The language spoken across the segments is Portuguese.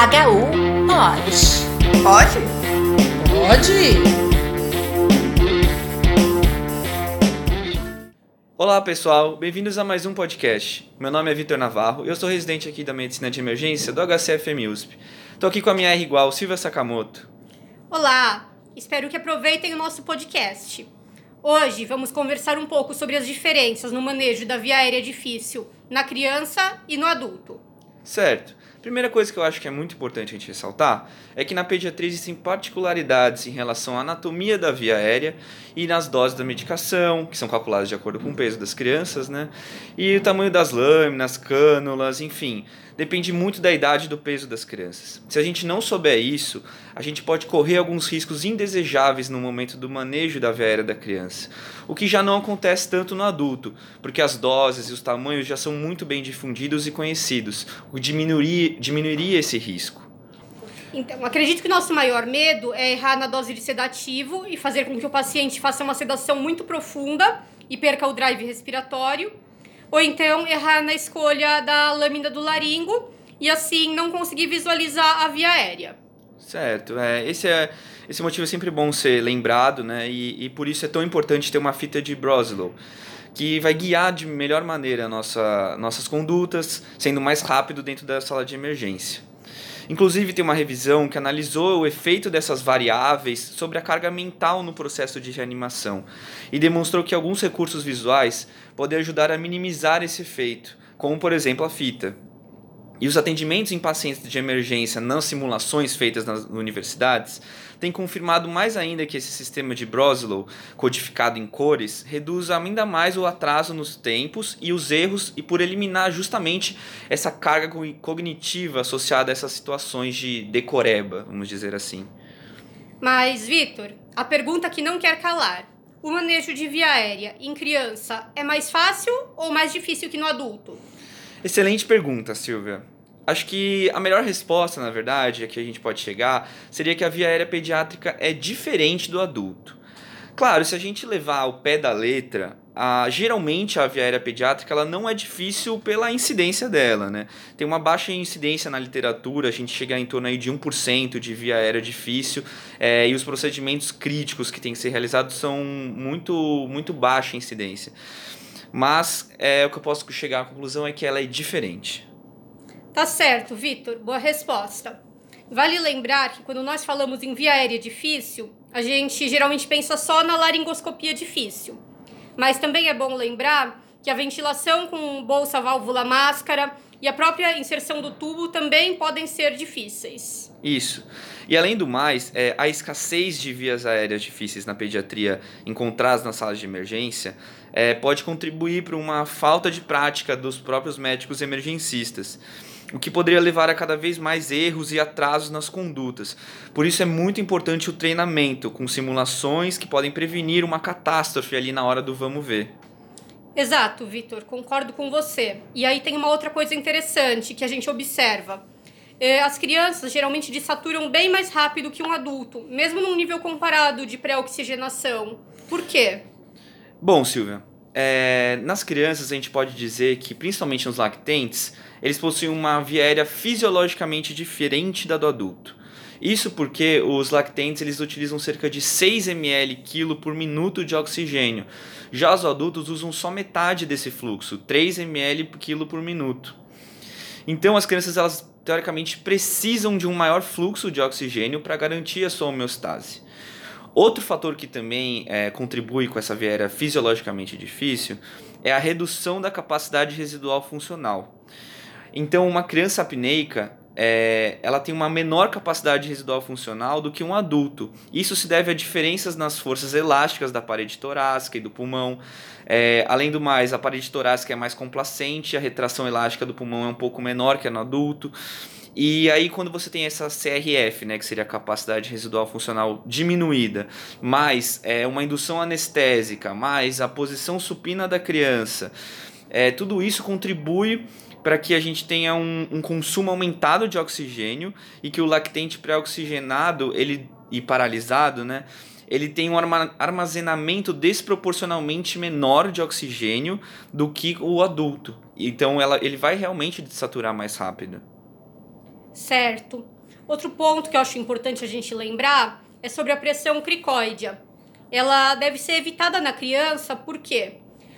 HU pode. Pode? Pode! Olá pessoal, bem-vindos a mais um podcast. Meu nome é Vitor Navarro e eu sou residente aqui da Medicina de Emergência do HCFM USP. Estou aqui com a minha R igual, Silvia Sakamoto. Olá, espero que aproveitem o nosso podcast. Hoje vamos conversar um pouco sobre as diferenças no manejo da via aérea difícil na criança e no adulto. Certo. Primeira coisa que eu acho que é muito importante a gente ressaltar é que na pediatria existem particularidades em relação à anatomia da via aérea e nas doses da medicação, que são calculadas de acordo com o peso das crianças, né? E o tamanho das lâminas, cânulas, enfim depende muito da idade e do peso das crianças. Se a gente não souber isso, a gente pode correr alguns riscos indesejáveis no momento do manejo da veia da criança, o que já não acontece tanto no adulto, porque as doses e os tamanhos já são muito bem difundidos e conhecidos, o que diminuiria, diminuiria esse risco. Então, acredito que o nosso maior medo é errar na dose de sedativo e fazer com que o paciente faça uma sedação muito profunda e perca o drive respiratório ou então errar na escolha da lâmina do laringo e assim não conseguir visualizar a via aérea. Certo, é, esse é esse motivo é sempre bom ser lembrado, né? E, e por isso é tão importante ter uma fita de Broslow, que vai guiar de melhor maneira nossa, nossas condutas, sendo mais rápido dentro da sala de emergência. Inclusive, tem uma revisão que analisou o efeito dessas variáveis sobre a carga mental no processo de reanimação e demonstrou que alguns recursos visuais podem ajudar a minimizar esse efeito, como por exemplo a fita. E os atendimentos em pacientes de emergência nas simulações feitas nas universidades têm confirmado mais ainda que esse sistema de Broslow, codificado em cores, reduz ainda mais o atraso nos tempos e os erros e por eliminar justamente essa carga cognitiva associada a essas situações de decoreba, vamos dizer assim. Mas, Vitor, a pergunta que não quer calar. O manejo de via aérea em criança é mais fácil ou mais difícil que no adulto? Excelente pergunta, Silvia. Acho que a melhor resposta, na verdade, a que a gente pode chegar seria que a via aérea pediátrica é diferente do adulto. Claro, se a gente levar ao pé da letra, a, geralmente a via aérea pediátrica ela não é difícil pela incidência dela, né? Tem uma baixa incidência na literatura, a gente chega em torno aí de 1% de via aérea difícil, é, e os procedimentos críticos que têm que ser realizados são muito, muito baixa incidência. Mas é, o que eu posso chegar à conclusão é que ela é diferente. Tá certo, Vitor. Boa resposta. Vale lembrar que quando nós falamos em via aérea difícil, a gente geralmente pensa só na laringoscopia difícil. Mas também é bom lembrar que a ventilação com bolsa, válvula, máscara e a própria inserção do tubo também podem ser difíceis. Isso. E além do mais, é, a escassez de vias aéreas difíceis na pediatria encontradas nas salas de emergência é, pode contribuir para uma falta de prática dos próprios médicos emergencistas o que poderia levar a cada vez mais erros e atrasos nas condutas. Por isso é muito importante o treinamento, com simulações que podem prevenir uma catástrofe ali na hora do vamos ver. Exato, Vitor, concordo com você. E aí tem uma outra coisa interessante que a gente observa. É, as crianças geralmente desaturam bem mais rápido que um adulto, mesmo num nível comparado de pré-oxigenação. Por quê? Bom, Silvia, é, nas crianças a gente pode dizer que, principalmente nos lactentes, eles possuem uma via aérea fisiologicamente diferente da do adulto. Isso porque os lactentes eles utilizam cerca de 6 ml quilo por minuto de oxigênio. Já os adultos usam só metade desse fluxo, 3 ml quilo por minuto. Então as crianças elas teoricamente precisam de um maior fluxo de oxigênio para garantir a sua homeostase. Outro fator que também é, contribui com essa via aérea fisiologicamente difícil é a redução da capacidade residual funcional. Então, uma criança apneica é, ela tem uma menor capacidade residual funcional do que um adulto. Isso se deve a diferenças nas forças elásticas da parede torácica e do pulmão. É, além do mais, a parede torácica é mais complacente, a retração elástica do pulmão é um pouco menor que a no adulto. E aí, quando você tem essa CRF, né, que seria a capacidade residual funcional diminuída, mais é, uma indução anestésica, mais a posição supina da criança, é, tudo isso contribui para que a gente tenha um, um, consumo aumentado de oxigênio e que o lactente pré-oxigenado ele, e paralisado, né, ele tem um armazenamento desproporcionalmente menor de oxigênio do que o adulto. Então ela, ele vai realmente desaturar mais rápido. Certo. Outro ponto que eu acho importante a gente lembrar é sobre a pressão cricóidea. Ela deve ser evitada na criança, por quê?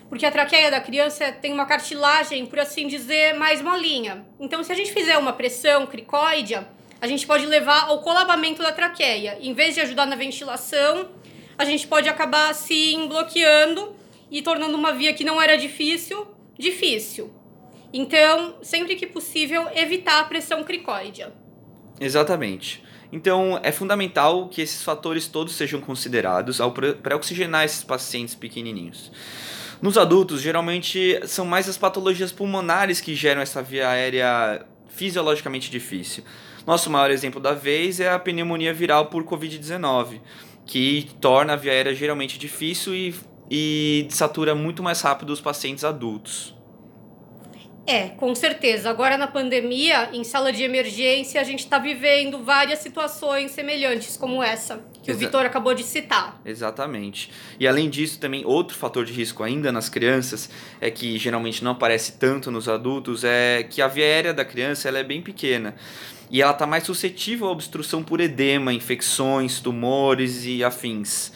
Porque a traqueia da criança tem uma cartilagem, por assim dizer, mais molinha. Então, se a gente fizer uma pressão cricóidea, a gente pode levar ao colabamento da traqueia. Em vez de ajudar na ventilação, a gente pode acabar assim bloqueando e tornando uma via que não era difícil, difícil. Então, sempre que possível, evitar a pressão cricóidea. Exatamente. Então, é fundamental que esses fatores todos sejam considerados ao pré-oxigenar esses pacientes pequenininhos. Nos adultos, geralmente são mais as patologias pulmonares que geram essa via aérea fisiologicamente difícil. Nosso maior exemplo da vez é a pneumonia viral por Covid-19, que torna a via aérea geralmente difícil e, e satura muito mais rápido os pacientes adultos. É, com certeza. Agora na pandemia, em sala de emergência, a gente está vivendo várias situações semelhantes como essa que Exa o Vitor acabou de citar. Exatamente. E além disso, também outro fator de risco ainda nas crianças é que geralmente não aparece tanto nos adultos é que a via aérea da criança ela é bem pequena e ela está mais suscetível à obstrução por edema, infecções, tumores e afins,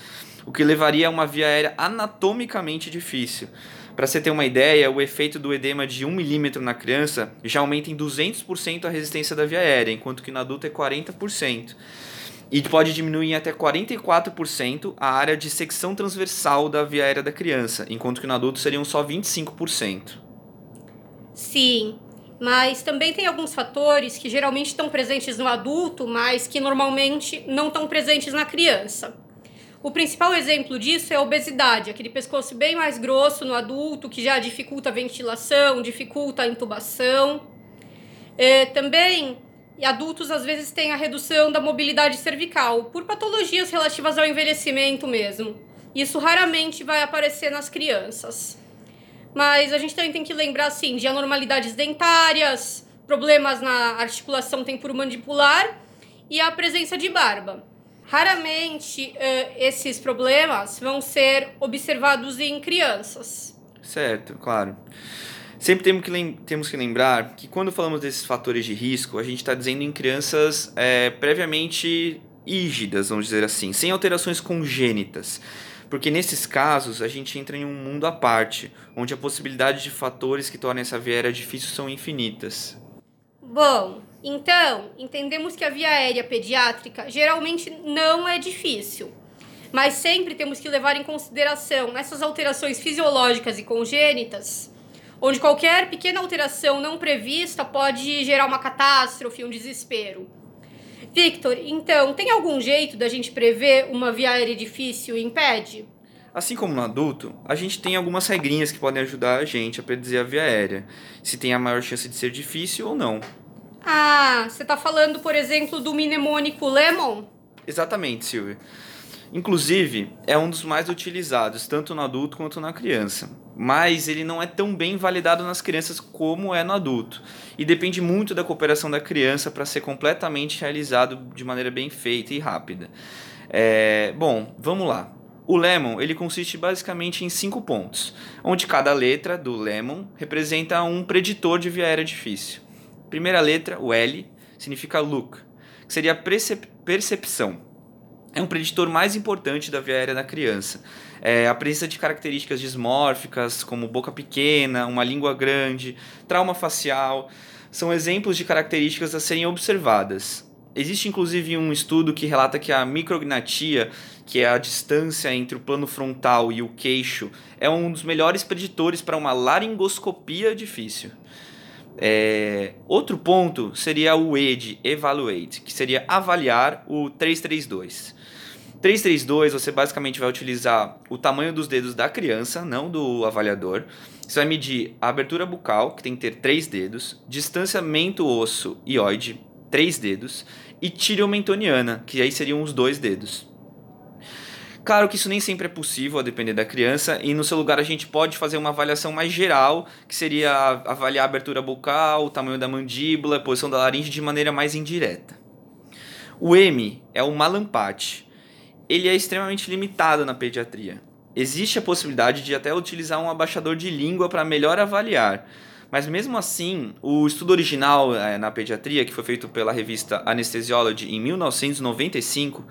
o que levaria a uma via aérea anatomicamente difícil. Para você ter uma ideia, o efeito do edema de 1 milímetro na criança já aumenta em 200% a resistência da via aérea, enquanto que no adulto é 40%. E pode diminuir em até 44% a área de secção transversal da via aérea da criança, enquanto que no adulto seriam só 25%. Sim, mas também tem alguns fatores que geralmente estão presentes no adulto, mas que normalmente não estão presentes na criança. O principal exemplo disso é a obesidade, aquele pescoço bem mais grosso no adulto, que já dificulta a ventilação, dificulta a intubação. É, também, adultos às vezes têm a redução da mobilidade cervical, por patologias relativas ao envelhecimento mesmo. Isso raramente vai aparecer nas crianças. Mas a gente também tem que lembrar, assim, de anormalidades dentárias, problemas na articulação temporomandibular e a presença de barba. Raramente uh, esses problemas vão ser observados em crianças. Certo, claro. Sempre temos que, temos que lembrar que quando falamos desses fatores de risco, a gente está dizendo em crianças é, previamente rígidas, vamos dizer assim, sem alterações congênitas. Porque nesses casos a gente entra em um mundo à parte, onde a possibilidade de fatores que tornem essa via aérea difícil são infinitas. Bom, então, entendemos que a via aérea pediátrica geralmente não é difícil, mas sempre temos que levar em consideração essas alterações fisiológicas e congênitas, onde qualquer pequena alteração não prevista pode gerar uma catástrofe, um desespero. Victor, então, tem algum jeito da gente prever uma via aérea difícil e impede? Assim como no adulto, a gente tem algumas regrinhas que podem ajudar a gente a predizer a via aérea, se tem a maior chance de ser difícil ou não. Ah, você está falando, por exemplo, do mnemônico Lemon? Exatamente, Silvia. Inclusive, é um dos mais utilizados, tanto no adulto quanto na criança. Mas ele não é tão bem validado nas crianças como é no adulto. E depende muito da cooperação da criança para ser completamente realizado de maneira bem feita e rápida. É, bom, vamos lá. O Lemon ele consiste basicamente em cinco pontos, onde cada letra do Lemon representa um preditor de via aérea difícil. Primeira letra, o L, significa look, que seria percep percepção. É um preditor mais importante da via aérea da criança. É, a presença de características dismórficas, como boca pequena, uma língua grande, trauma facial, são exemplos de características a serem observadas. Existe inclusive um estudo que relata que a micrognatia, que é a distância entre o plano frontal e o queixo, é um dos melhores preditores para uma laringoscopia difícil. É, outro ponto seria o E de evaluate, que seria avaliar o 332. 332 você basicamente vai utilizar o tamanho dos dedos da criança, não do avaliador. Você vai medir a abertura bucal, que tem que ter três dedos, distanciamento osso oide, três dedos, e tireomentoniana, que aí seriam os dois dedos. Claro que isso nem sempre é possível, a depender da criança, e no seu lugar a gente pode fazer uma avaliação mais geral, que seria avaliar a abertura bucal, o tamanho da mandíbula, a posição da laringe de maneira mais indireta. O M é o malampate. Ele é extremamente limitado na pediatria. Existe a possibilidade de até utilizar um abaixador de língua para melhor avaliar, Mas mesmo assim, o estudo original é, na pediatria, que foi feito pela revista Anesthesiology em 1995,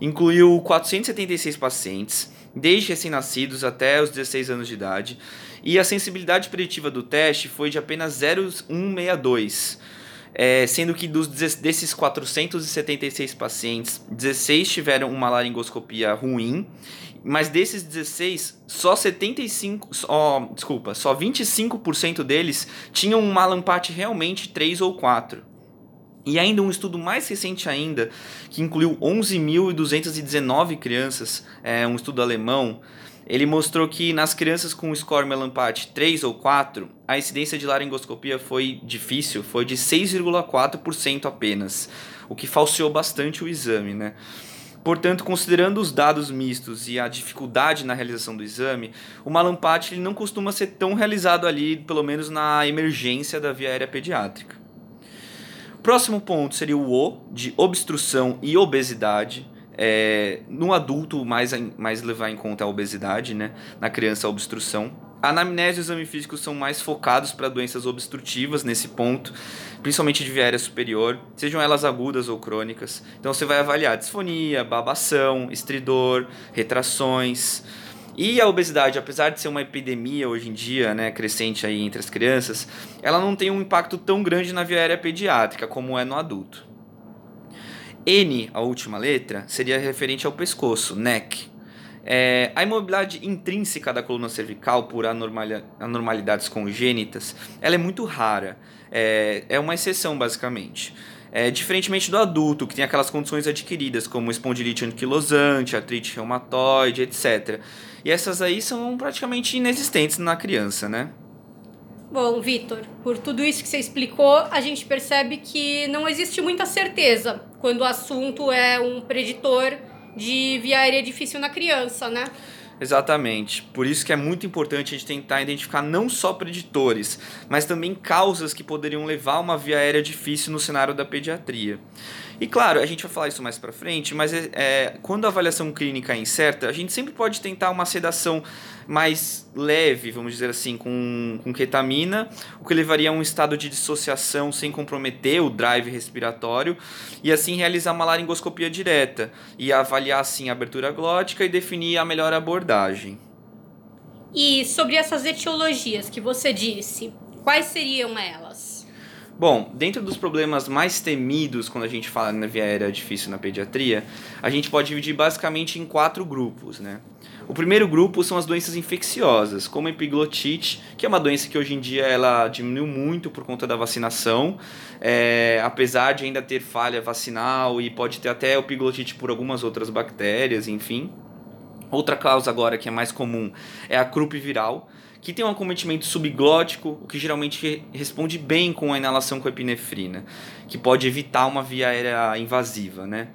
incluiu 476 pacientes, desde recém-nascidos até os 16 anos de idade, e a sensibilidade preditiva do teste foi de apenas 0,162, é, sendo que dos, desses 476 pacientes, 16 tiveram uma laringoscopia ruim, mas desses 16, só 75, só, desculpa, só 25% deles tinham um malampate realmente 3 ou 4. E ainda um estudo mais recente ainda, que incluiu 11.219 crianças, é, um estudo alemão, ele mostrou que nas crianças com score Melampate 3 ou 4, a incidência de laringoscopia foi difícil, foi de 6,4% apenas, o que falseou bastante o exame, né? Portanto, considerando os dados mistos e a dificuldade na realização do exame, o malampate ele não costuma ser tão realizado ali, pelo menos na emergência da via aérea pediátrica. Próximo ponto seria o O, de obstrução e obesidade. É, no adulto, mais, mais levar em conta a obesidade, né? na criança, a obstrução. A anamnese e o exame físico são mais focados para doenças obstrutivas nesse ponto, principalmente de viária superior, sejam elas agudas ou crônicas. Então você vai avaliar disfonia, babação, estridor, retrações. E a obesidade, apesar de ser uma epidemia hoje em dia, né, crescente aí entre as crianças, ela não tem um impacto tão grande na viária pediátrica como é no adulto. N, a última letra, seria referente ao pescoço, neck. É, a imobilidade intrínseca da coluna cervical por anormalidades congênitas, ela é muito rara. É, é uma exceção, basicamente. É, diferentemente do adulto, que tem aquelas condições adquiridas, como espondilite anquilosante, artrite reumatoide, etc. E essas aí são praticamente inexistentes na criança, né? Bom, Vitor, por tudo isso que você explicou, a gente percebe que não existe muita certeza quando o assunto é um preditor de via aérea difícil na criança, né? Exatamente. Por isso que é muito importante a gente tentar identificar não só preditores, mas também causas que poderiam levar a uma via aérea difícil no cenário da pediatria. E claro, a gente vai falar isso mais para frente, mas é, é, quando a avaliação clínica é incerta, a gente sempre pode tentar uma sedação mais leve, vamos dizer assim, com, com ketamina, o que levaria a um estado de dissociação sem comprometer o drive respiratório, e assim realizar uma laringoscopia direta, e avaliar assim a abertura glótica e definir a melhor abordagem. E sobre essas etiologias que você disse, quais seriam elas? Bom, dentro dos problemas mais temidos quando a gente fala na via aérea difícil na pediatria, a gente pode dividir basicamente em quatro grupos, né? O primeiro grupo são as doenças infecciosas, como a epiglotite, que é uma doença que hoje em dia ela diminuiu muito por conta da vacinação, é, apesar de ainda ter falha vacinal e pode ter até epiglotite por algumas outras bactérias, enfim. Outra causa agora que é mais comum é a croup viral, que tem um acometimento subglótico, o que geralmente responde bem com a inalação com epinefrina, que pode evitar uma via aérea invasiva, né?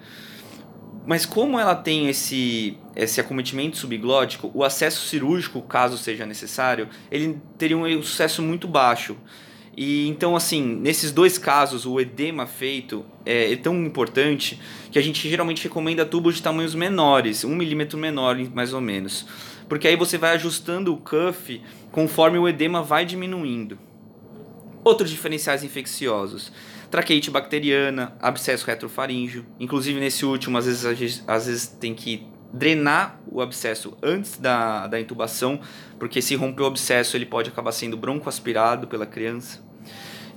Mas como ela tem esse, esse acometimento subglótico, o acesso cirúrgico, caso seja necessário, ele teria um sucesso muito baixo. E então, assim, nesses dois casos, o edema feito é, é, tão importante que a gente geralmente recomenda tubos de tamanhos menores, um milímetro menor, mais ou menos porque aí você vai ajustando o cuff conforme o edema vai diminuindo. Outros diferenciais infecciosos: traqueite bacteriana, abscesso retrofaríngeo. Inclusive, nesse último, às vezes, às vezes tem que drenar o abscesso antes da, da intubação, porque se romper o abscesso, ele pode acabar sendo broncoaspirado pela criança.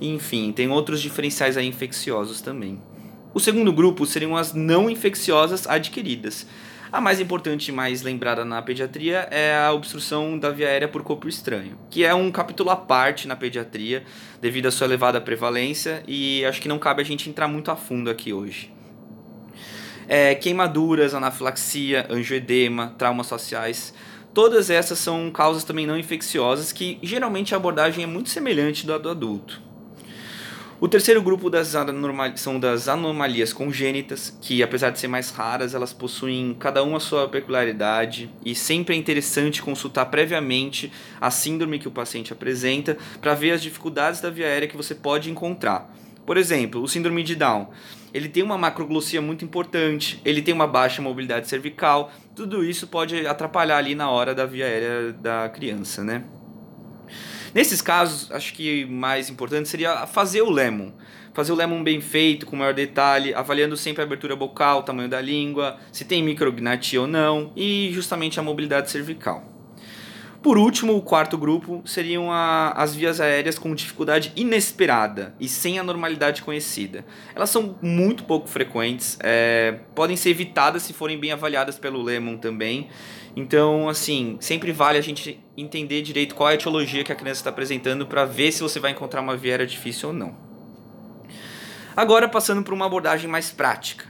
Enfim, tem outros diferenciais infecciosos também. O segundo grupo seriam as não infecciosas adquiridas. A mais importante e mais lembrada na pediatria é a obstrução da via aérea por corpo estranho, que é um capítulo à parte na pediatria, devido à sua elevada prevalência, e acho que não cabe a gente entrar muito a fundo aqui hoje. É, queimaduras, anafilaxia, angioedema, traumas sociais, todas essas são causas também não infecciosas que geralmente a abordagem é muito semelhante da do adulto. O terceiro grupo das são das anomalias congênitas, que apesar de ser mais raras, elas possuem cada uma a sua peculiaridade e sempre é interessante consultar previamente a síndrome que o paciente apresenta para ver as dificuldades da via aérea que você pode encontrar. Por exemplo, o síndrome de Down. Ele tem uma macroglossia muito importante, ele tem uma baixa mobilidade cervical, tudo isso pode atrapalhar ali na hora da via aérea da criança, né? Nesses casos, acho que mais importante seria fazer o lemon. Fazer o lemon bem feito, com maior detalhe, avaliando sempre a abertura bucal, tamanho da língua, se tem micrognatia ou não, e justamente a mobilidade cervical. Por último, o quarto grupo seriam a, as vias aéreas com dificuldade inesperada e sem a normalidade conhecida. Elas são muito pouco frequentes, é, podem ser evitadas se forem bem avaliadas pelo Lemon também. Então, assim, sempre vale a gente entender direito qual é a etiologia que a criança está apresentando para ver se você vai encontrar uma via aérea difícil ou não. Agora, passando para uma abordagem mais prática.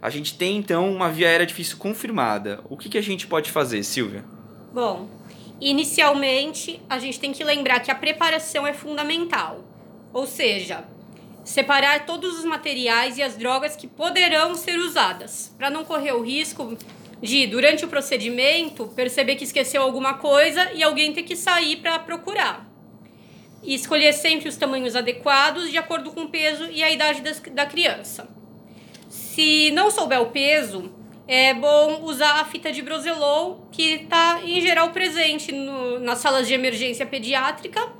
A gente tem então uma via aérea difícil confirmada. O que, que a gente pode fazer, Silvia? Bom, Inicialmente, a gente tem que lembrar que a preparação é fundamental, ou seja, separar todos os materiais e as drogas que poderão ser usadas, para não correr o risco de, durante o procedimento, perceber que esqueceu alguma coisa e alguém ter que sair para procurar. E escolher sempre os tamanhos adequados de acordo com o peso e a idade da criança. Se não souber o peso, é bom usar a fita de Broselol, que está em geral presente no, nas salas de emergência pediátrica,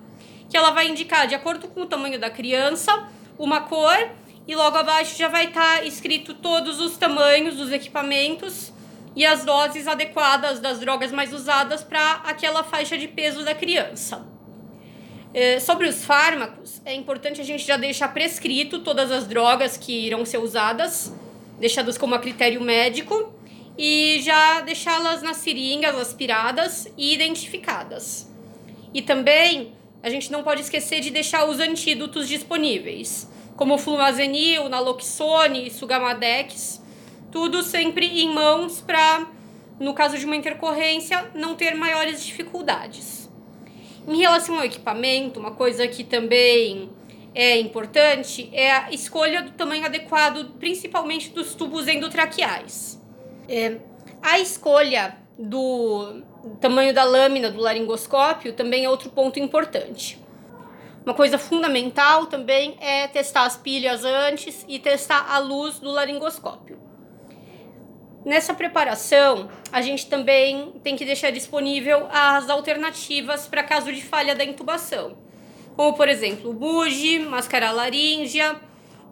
que ela vai indicar, de acordo com o tamanho da criança, uma cor e logo abaixo já vai estar tá escrito todos os tamanhos dos equipamentos e as doses adequadas das drogas mais usadas para aquela faixa de peso da criança. É, sobre os fármacos, é importante a gente já deixar prescrito todas as drogas que irão ser usadas deixadas como a critério médico e já deixá-las nas seringas aspiradas e identificadas. E também a gente não pode esquecer de deixar os antídotos disponíveis, como o flumazenil, naloxone, sugamadex, tudo sempre em mãos para, no caso de uma intercorrência, não ter maiores dificuldades. Em relação ao equipamento, uma coisa que também é importante é a escolha do tamanho adequado, principalmente dos tubos endotraqueais. É, a escolha do tamanho da lâmina do laringoscópio também é outro ponto importante. Uma coisa fundamental também é testar as pilhas antes e testar a luz do laringoscópio. Nessa preparação, a gente também tem que deixar disponível as alternativas para caso de falha da intubação como por exemplo, bugie, máscara laríngea,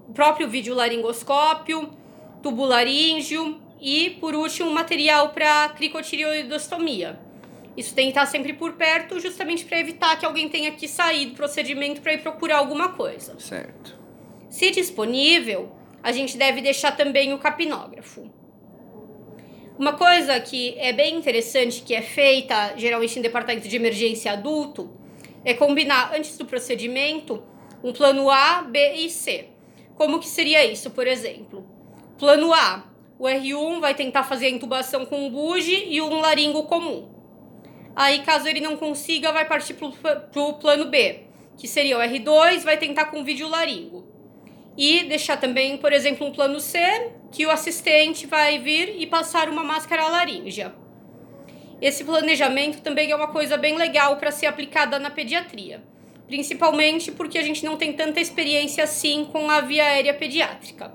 o próprio videolaringoscópio, tubo laríngeo e, por último, material para cricotireoidostomia. Isso tem que estar sempre por perto, justamente para evitar que alguém tenha que sair do procedimento para ir procurar alguma coisa. Certo. Se disponível, a gente deve deixar também o capnógrafo. Uma coisa que é bem interessante que é feita geralmente em departamento de emergência adulto é combinar antes do procedimento um plano A, B e C. Como que seria isso, por exemplo? Plano A, o R1 vai tentar fazer a intubação com um buge e um laringo comum. Aí, caso ele não consiga, vai partir para o plano B, que seria o R2, vai tentar com vídeo laringo. E deixar também, por exemplo, um plano C, que o assistente vai vir e passar uma máscara laríngea. Esse planejamento também é uma coisa bem legal para ser aplicada na pediatria, principalmente porque a gente não tem tanta experiência assim com a via aérea pediátrica.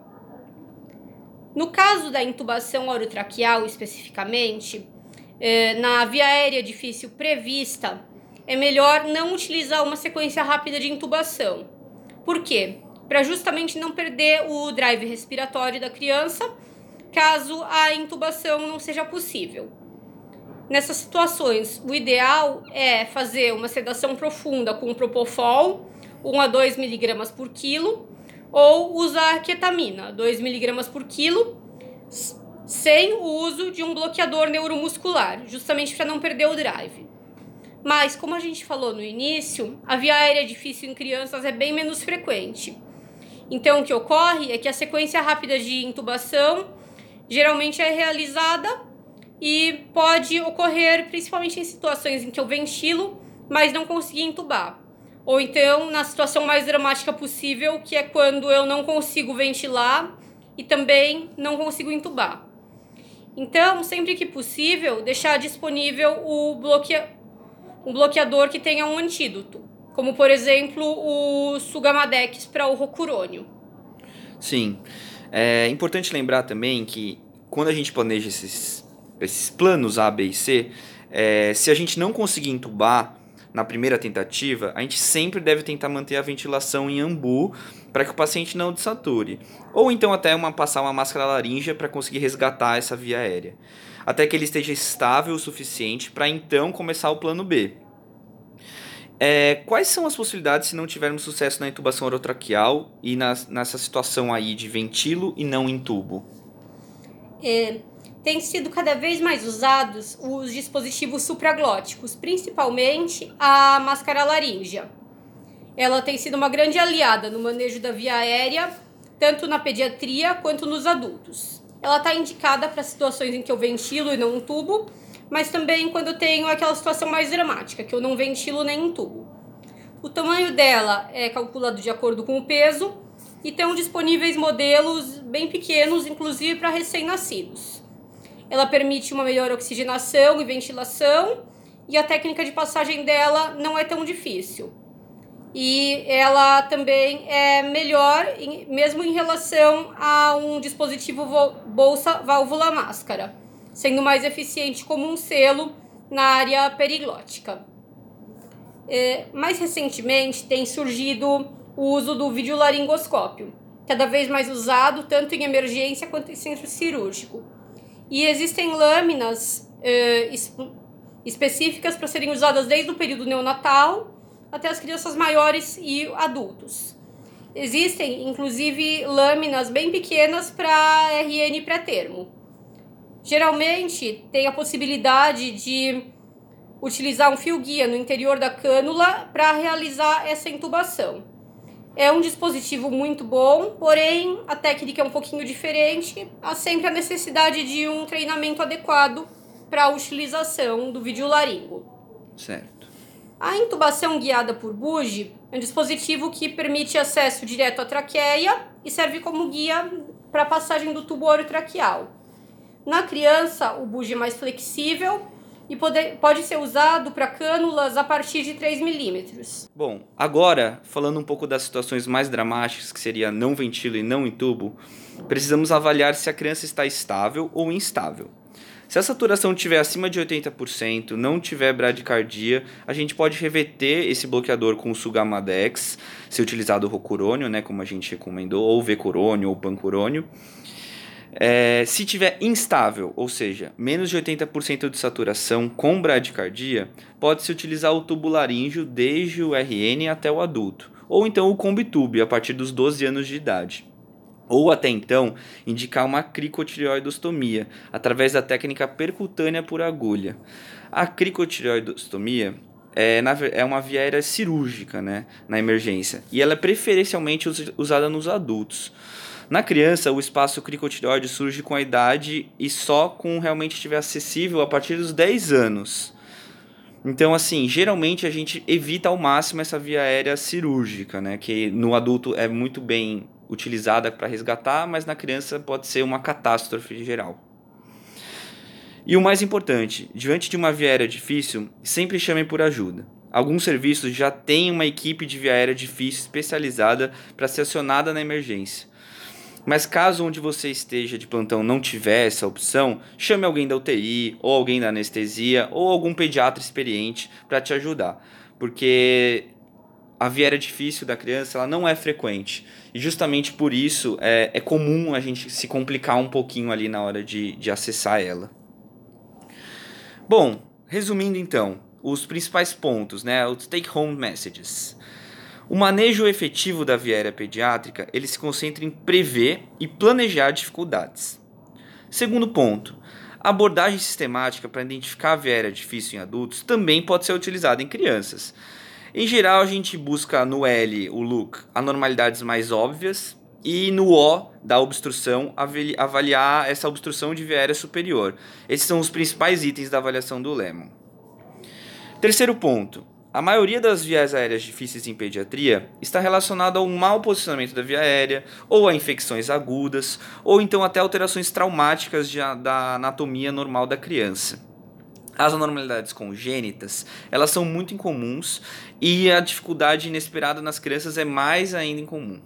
No caso da intubação orotraqueal especificamente, eh, na via aérea difícil prevista, é melhor não utilizar uma sequência rápida de intubação. Por quê? Para justamente não perder o drive respiratório da criança, caso a intubação não seja possível. Nessas situações, o ideal é fazer uma sedação profunda com propofol, 1 a 2 miligramas por quilo, ou usar ketamina, 2 miligramas por quilo, sem o uso de um bloqueador neuromuscular, justamente para não perder o drive. Mas, como a gente falou no início, a via aérea difícil em crianças é bem menos frequente. Então, o que ocorre é que a sequência rápida de intubação geralmente é realizada e pode ocorrer principalmente em situações em que eu ventilo, mas não consegui entubar. Ou então na situação mais dramática possível, que é quando eu não consigo ventilar e também não consigo entubar. Então, sempre que possível, deixar disponível o bloquea... um bloqueador que tenha um antídoto, como por exemplo o Sugamadex para o rocurônio. Sim. É importante lembrar também que quando a gente planeja esses esses planos A, B e C, é, se a gente não conseguir entubar, na primeira tentativa, a gente sempre deve tentar manter a ventilação em ambu para que o paciente não desature. Ou então até uma, passar uma máscara laríngea para conseguir resgatar essa via aérea. Até que ele esteja estável o suficiente para então começar o plano B. É, quais são as possibilidades se não tivermos sucesso na intubação orotraqueal e na, nessa situação aí de ventilo e não intubo? É, tem sido cada vez mais usados os dispositivos supraglóticos, principalmente a máscara laríngea. Ela tem sido uma grande aliada no manejo da via aérea, tanto na pediatria quanto nos adultos. Ela está indicada para situações em que eu ventilo e não tubo, mas também quando eu tenho aquela situação mais dramática, que eu não ventilo nem tubo. O tamanho dela é calculado de acordo com o peso e estão disponíveis modelos bem pequenos, inclusive para recém-nascidos. Ela permite uma melhor oxigenação e ventilação e a técnica de passagem dela não é tão difícil. E ela também é melhor, mesmo em relação a um dispositivo bolsa válvula máscara sendo mais eficiente como um selo na área periglótica. É, mais recentemente tem surgido o uso do videolaringoscópio, cada vez mais usado tanto em emergência quanto em centro cirúrgico. E existem lâminas é, específicas para serem usadas desde o período neonatal até as crianças maiores e adultos. Existem, inclusive, lâminas bem pequenas para RN pré-termo Geralmente tem a possibilidade de utilizar um fio guia no interior da cânula para realizar essa intubação. É um dispositivo muito bom, porém a técnica é um pouquinho diferente. Há sempre a necessidade de um treinamento adequado para a utilização do videolaringo. Certo. A intubação guiada por bugie é um dispositivo que permite acesso direto à traqueia e serve como guia para a passagem do tubo orotraqueal. Na criança, o bugie é mais flexível e pode, pode ser usado para cânulas a partir de 3 milímetros. Bom, agora, falando um pouco das situações mais dramáticas, que seria não ventilo e não intubo, precisamos avaliar se a criança está estável ou instável. Se a saturação estiver acima de 80%, não tiver bradicardia, a gente pode reverter esse bloqueador com o Sugamadex, se utilizado o rocurônio, né, como a gente recomendou, ou vecurônio ou pancurônio. É, se tiver instável, ou seja, menos de 80% de saturação com bradicardia, pode-se utilizar o tubo laríngeo desde o RN até o adulto, ou então o combitube a partir dos 12 anos de idade. Ou até então, indicar uma cricotireoidostomia, através da técnica percutânea por agulha. A cricotireoidostomia é, na, é uma via cirúrgica né, na emergência, e ela é preferencialmente usada nos adultos. Na criança, o espaço cricotireoide surge com a idade e só com realmente estiver acessível a partir dos 10 anos. Então, assim, geralmente a gente evita ao máximo essa via aérea cirúrgica, né? Que no adulto é muito bem utilizada para resgatar, mas na criança pode ser uma catástrofe geral. E o mais importante, diante de uma via aérea difícil, sempre chame por ajuda. Alguns serviços já têm uma equipe de via aérea difícil especializada para ser acionada na emergência. Mas caso onde você esteja de plantão não tiver essa opção, chame alguém da UTI, ou alguém da anestesia, ou algum pediatra experiente para te ajudar. Porque a viera difícil da criança ela não é frequente. E justamente por isso é, é comum a gente se complicar um pouquinho ali na hora de, de acessar ela. Bom, resumindo então, os principais pontos, né, os take home messages. O manejo efetivo da viária pediátrica ele se concentra em prever e planejar dificuldades. Segundo ponto, a abordagem sistemática para identificar a viária difícil em adultos também pode ser utilizada em crianças. Em geral, a gente busca no L, o look, anormalidades mais óbvias e no O da obstrução avaliar essa obstrução de viária superior. Esses são os principais itens da avaliação do Lemon. Terceiro ponto, a maioria das vias aéreas difíceis em pediatria está relacionada a um mau posicionamento da via aérea, ou a infecções agudas, ou então até alterações traumáticas de, da anatomia normal da criança. As anormalidades congênitas, elas são muito incomuns e a dificuldade inesperada nas crianças é mais ainda incomum.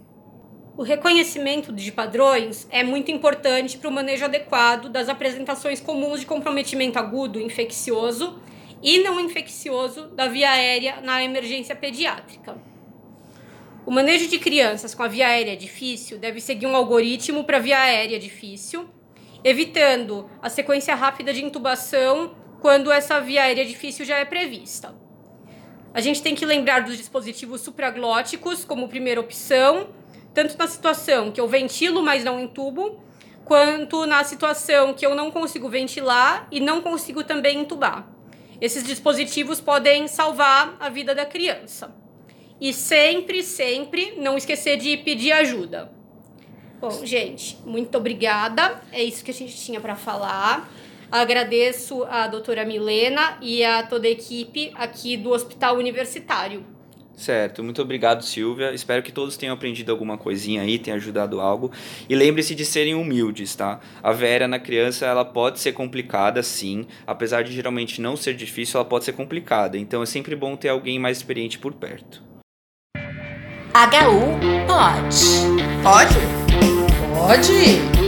O reconhecimento de padrões é muito importante para o manejo adequado das apresentações comuns de comprometimento agudo infeccioso e não infeccioso da via aérea na emergência pediátrica. O manejo de crianças com a via aérea difícil deve seguir um algoritmo para via aérea difícil, evitando a sequência rápida de intubação quando essa via aérea difícil já é prevista. A gente tem que lembrar dos dispositivos supraglóticos como primeira opção, tanto na situação que eu ventilo, mas não intubo, quanto na situação que eu não consigo ventilar e não consigo também intubar. Esses dispositivos podem salvar a vida da criança. E sempre, sempre não esquecer de pedir ajuda. Bom, gente, muito obrigada. É isso que a gente tinha para falar. Agradeço a doutora Milena e a toda a equipe aqui do Hospital Universitário. Certo, muito obrigado, Silvia. Espero que todos tenham aprendido alguma coisinha aí, tenham ajudado algo. E lembre-se de serem humildes, tá? A Vera na criança, ela pode ser complicada, sim. Apesar de geralmente não ser difícil, ela pode ser complicada. Então é sempre bom ter alguém mais experiente por perto. HU pode. Pode? Pode.